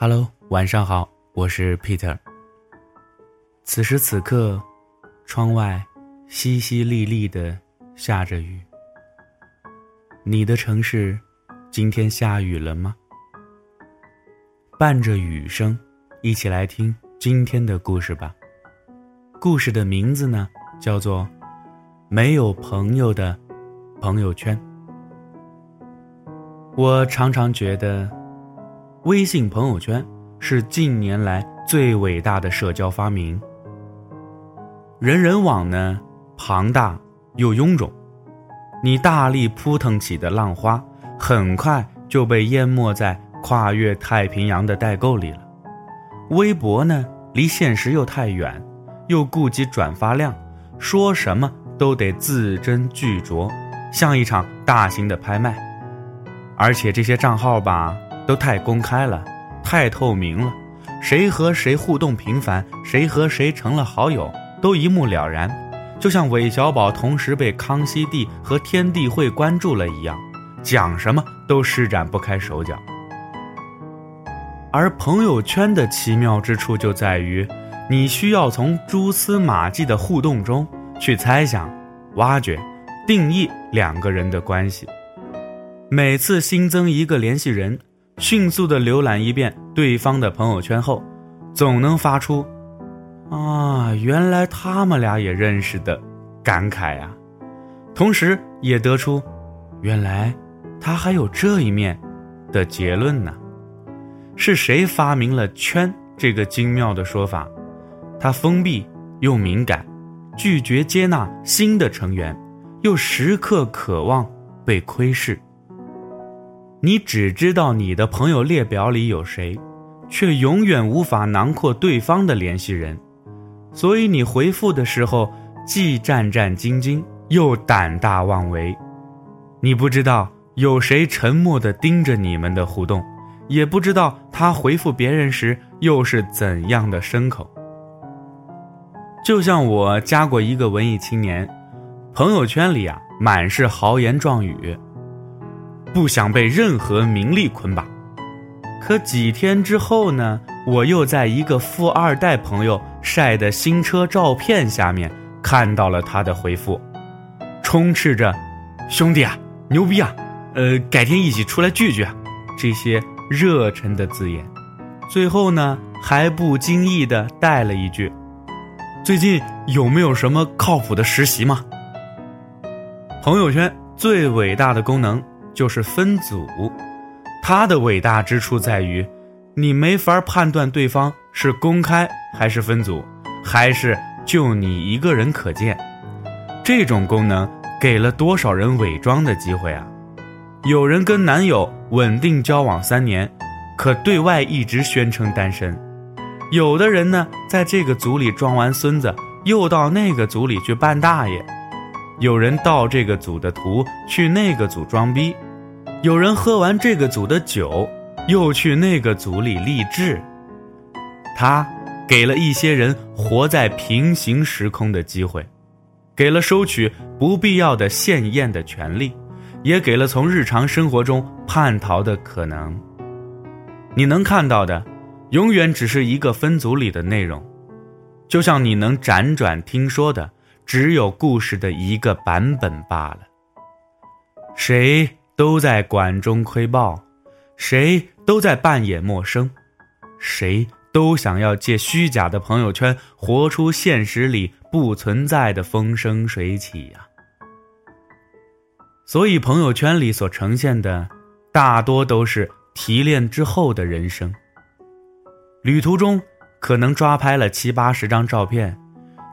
Hello，晚上好，我是 Peter。此时此刻，窗外淅淅沥沥的下着雨。你的城市今天下雨了吗？伴着雨声，一起来听今天的故事吧。故事的名字呢，叫做《没有朋友的朋友圈》。我常常觉得。微信朋友圈是近年来最伟大的社交发明。人人网呢，庞大又臃肿，你大力扑腾起的浪花，很快就被淹没在跨越太平洋的代购里了。微博呢，离现实又太远，又顾及转发量，说什么都得字斟句酌，像一场大型的拍卖。而且这些账号吧。都太公开了，太透明了，谁和谁互动频繁，谁和谁成了好友，都一目了然。就像韦小宝同时被康熙帝和天地会关注了一样，讲什么都施展不开手脚。而朋友圈的奇妙之处就在于，你需要从蛛丝马迹的互动中去猜想、挖掘、定义两个人的关系。每次新增一个联系人。迅速的浏览一遍对方的朋友圈后，总能发出“啊，原来他们俩也认识的”感慨呀，同时也得出“原来他还有这一面”的结论呢。是谁发明了“圈”这个精妙的说法？它封闭又敏感，拒绝接纳新的成员，又时刻渴望被窥视。你只知道你的朋友列表里有谁，却永远无法囊括对方的联系人，所以你回复的时候既战战兢兢又胆大妄为。你不知道有谁沉默地盯着你们的互动，也不知道他回复别人时又是怎样的牲口。就像我加过一个文艺青年，朋友圈里啊满是豪言壮语。不想被任何名利捆绑，可几天之后呢？我又在一个富二代朋友晒的新车照片下面看到了他的回复，充斥着“兄弟啊，牛逼啊，呃，改天一起出来聚聚啊”这些热忱的字眼。最后呢，还不经意的带了一句：“最近有没有什么靠谱的实习吗？”朋友圈最伟大的功能。就是分组，它的伟大之处在于，你没法判断对方是公开还是分组，还是就你一个人可见。这种功能给了多少人伪装的机会啊？有人跟男友稳定交往三年，可对外一直宣称单身；有的人呢，在这个组里装完孙子，又到那个组里去扮大爷；有人盗这个组的图去那个组装逼。有人喝完这个组的酒，又去那个组里励志。他给了一些人活在平行时空的机会，给了收取不必要的献艳的权利，也给了从日常生活中叛逃的可能。你能看到的，永远只是一个分组里的内容，就像你能辗转听说的，只有故事的一个版本罢了。谁？都在管中窥豹，谁都在扮演陌生，谁都想要借虚假的朋友圈活出现实里不存在的风生水起呀。所以朋友圈里所呈现的，大多都是提炼之后的人生。旅途中可能抓拍了七八十张照片，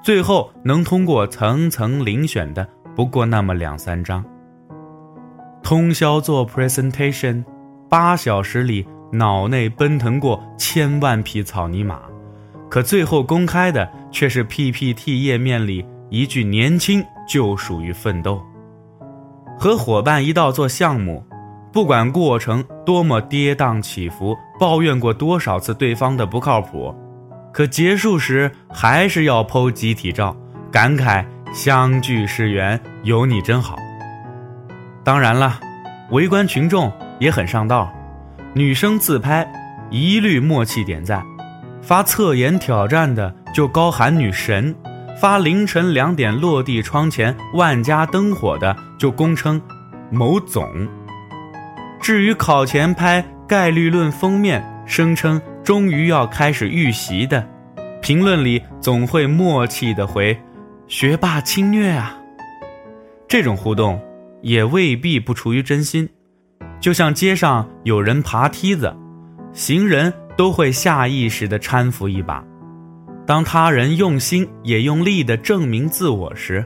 最后能通过层层遴选的不过那么两三张。通宵做 presentation，八小时里脑内奔腾过千万匹草泥马，可最后公开的却是 PPT 页面里一句“年轻就属于奋斗”。和伙伴一道做项目，不管过程多么跌宕起伏，抱怨过多少次对方的不靠谱，可结束时还是要 PO 集体照，感慨相聚是缘，有你真好。当然了，围观群众也很上道，女生自拍，一律默契点赞；发侧颜挑战的就高喊女神；发凌晨两点落地窗前万家灯火的就恭称某总。至于考前拍概率论封面，声称终于要开始预习的，评论里总会默契的回：“学霸侵略啊！”这种互动也未必不出于真心，就像街上有人爬梯子，行人都会下意识地搀扶一把。当他人用心也用力地证明自我时，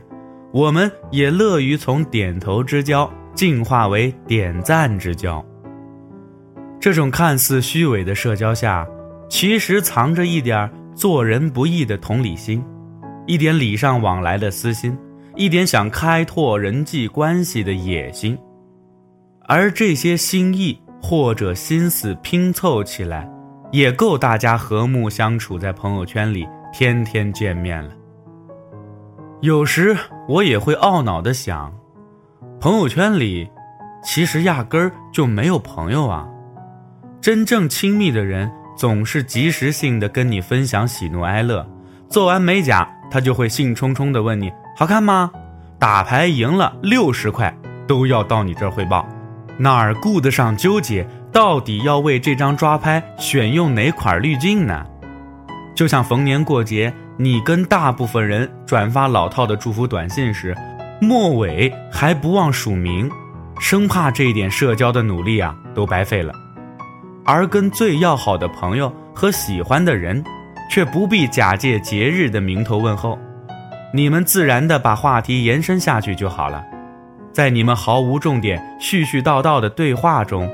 我们也乐于从点头之交进化为点赞之交。这种看似虚伪的社交下，其实藏着一点做人不易的同理心，一点礼尚往来的私心。一点想开拓人际关系的野心，而这些心意或者心思拼凑起来，也够大家和睦相处，在朋友圈里天天见面了。有时我也会懊恼的想，朋友圈里其实压根儿就没有朋友啊！真正亲密的人总是及时性的跟你分享喜怒哀乐，做完美甲，他就会兴冲冲的问你。好看吗？打牌赢了六十块都要到你这儿汇报，哪儿顾得上纠结？到底要为这张抓拍选用哪款滤镜呢？就像逢年过节，你跟大部分人转发老套的祝福短信时，末尾还不忘署名，生怕这一点社交的努力啊都白费了；而跟最要好的朋友和喜欢的人，却不必假借节日的名头问候。你们自然的把话题延伸下去就好了，在你们毫无重点、絮絮叨叨的对话中，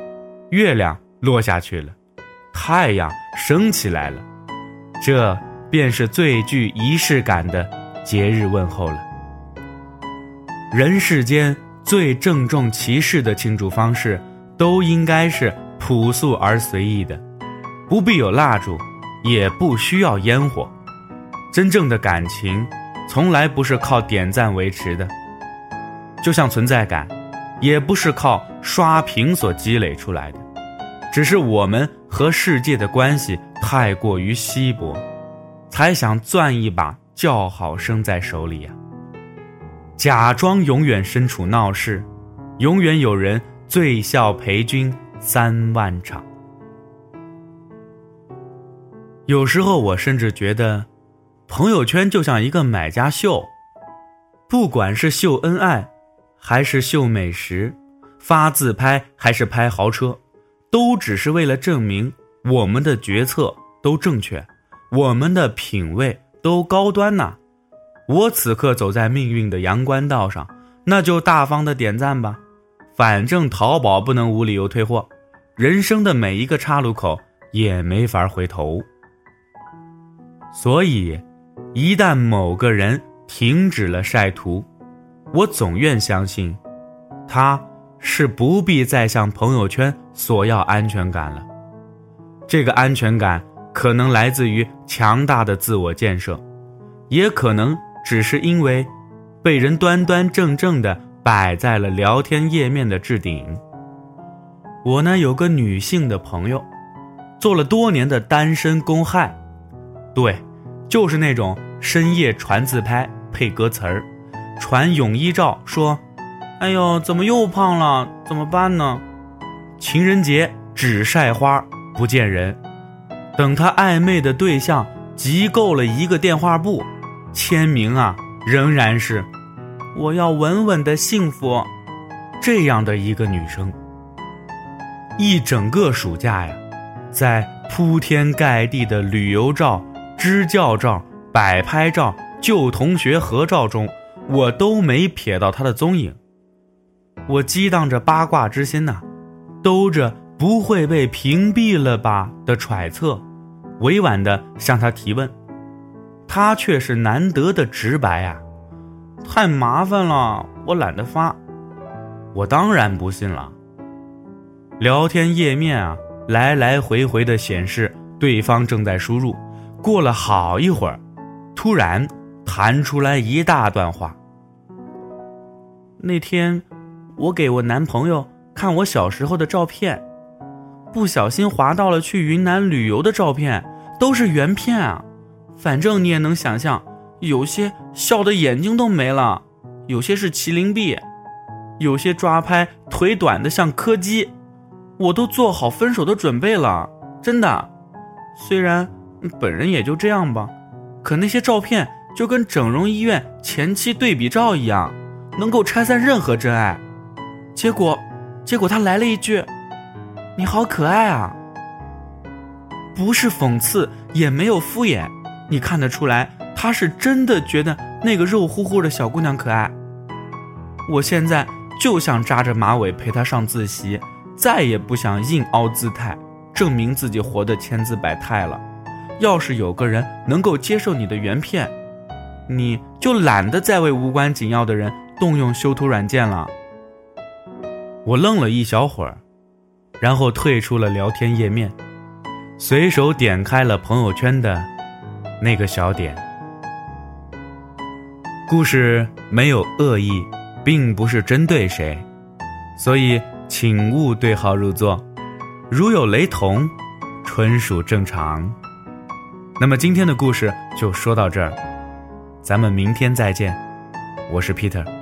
月亮落下去了，太阳升起来了，这便是最具仪式感的节日问候了。人世间最郑重其事的庆祝方式，都应该是朴素而随意的，不必有蜡烛，也不需要烟火，真正的感情。从来不是靠点赞维持的，就像存在感，也不是靠刷屏所积累出来的，只是我们和世界的关系太过于稀薄，才想攥一把叫好声在手里呀。假装永远身处闹市，永远有人醉笑陪君三万场。有时候我甚至觉得。朋友圈就像一个买家秀，不管是秀恩爱，还是秀美食，发自拍还是拍豪车，都只是为了证明我们的决策都正确，我们的品味都高端呐。我此刻走在命运的阳关道上，那就大方的点赞吧，反正淘宝不能无理由退货，人生的每一个岔路口也没法回头，所以。一旦某个人停止了晒图，我总愿相信，他是不必再向朋友圈索要安全感了。这个安全感可能来自于强大的自我建设，也可能只是因为被人端端正正的摆在了聊天页面的置顶。我呢有个女性的朋友，做了多年的单身公害，对，就是那种。深夜传自拍配歌词儿，传泳衣照说：“哎呦，怎么又胖了？怎么办呢？”情人节只晒花不见人，等他暧昧的对象集够了一个电话簿，签名啊仍然是“我要稳稳的幸福”，这样的一个女生，一整个暑假呀，在铺天盖地的旅游照、支教照。摆拍照、旧同学合照中，我都没瞥到他的踪影。我激荡着八卦之心呐，兜着不会被屏蔽了吧的揣测，委婉的向他提问，他却是难得的直白啊，太麻烦了，我懒得发。我当然不信了。聊天页面啊，来来回回的显示对方正在输入，过了好一会儿。突然弹出来一大段话。那天，我给我男朋友看我小时候的照片，不小心滑到了去云南旅游的照片，都是原片啊。反正你也能想象，有些笑的眼睛都没了，有些是麒麟臂，有些抓拍腿短的像柯基。我都做好分手的准备了，真的。虽然本人也就这样吧，可那些照片就跟整容医院前期对比照一样，能够拆散任何真爱。结果，结果他来了一句：“你好可爱啊！”不是讽刺，也没有敷衍，你看得出来，他是真的觉得那个肉乎乎的小姑娘可爱。我现在就想扎着马尾陪她上自习，再也不想硬凹姿态。证明自己活得千姿百态了。要是有个人能够接受你的原片，你就懒得再为无关紧要的人动用修图软件了。我愣了一小会儿，然后退出了聊天页面，随手点开了朋友圈的那个小点。故事没有恶意，并不是针对谁，所以请勿对号入座。如有雷同，纯属正常。那么今天的故事就说到这儿，咱们明天再见。我是 Peter。